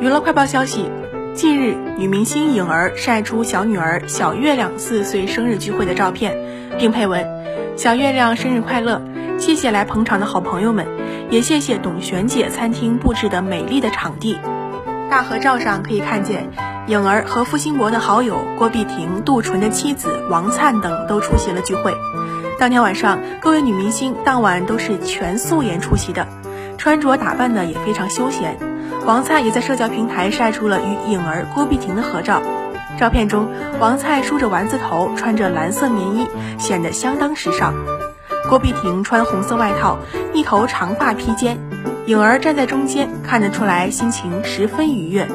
娱乐快报消息，近日，女明星颖儿晒出小女儿小月亮四岁生日聚会的照片，并配文：“小月亮生日快乐，谢谢来捧场的好朋友们，也谢谢董璇姐餐厅布置的美丽的场地。”大合照上可以看见，颖儿和付辛博的好友郭碧婷、杜淳的妻子王灿等都出席了聚会。当天晚上，各位女明星当晚都是全素颜出席的，穿着打扮的也非常休闲。王灿也在社交平台晒出了与颖儿、郭碧婷的合照。照片中，王灿梳着丸子头，穿着蓝色棉衣，显得相当时尚。郭碧婷穿红色外套，一头长发披肩，颖儿站在中间，看得出来心情十分愉悦。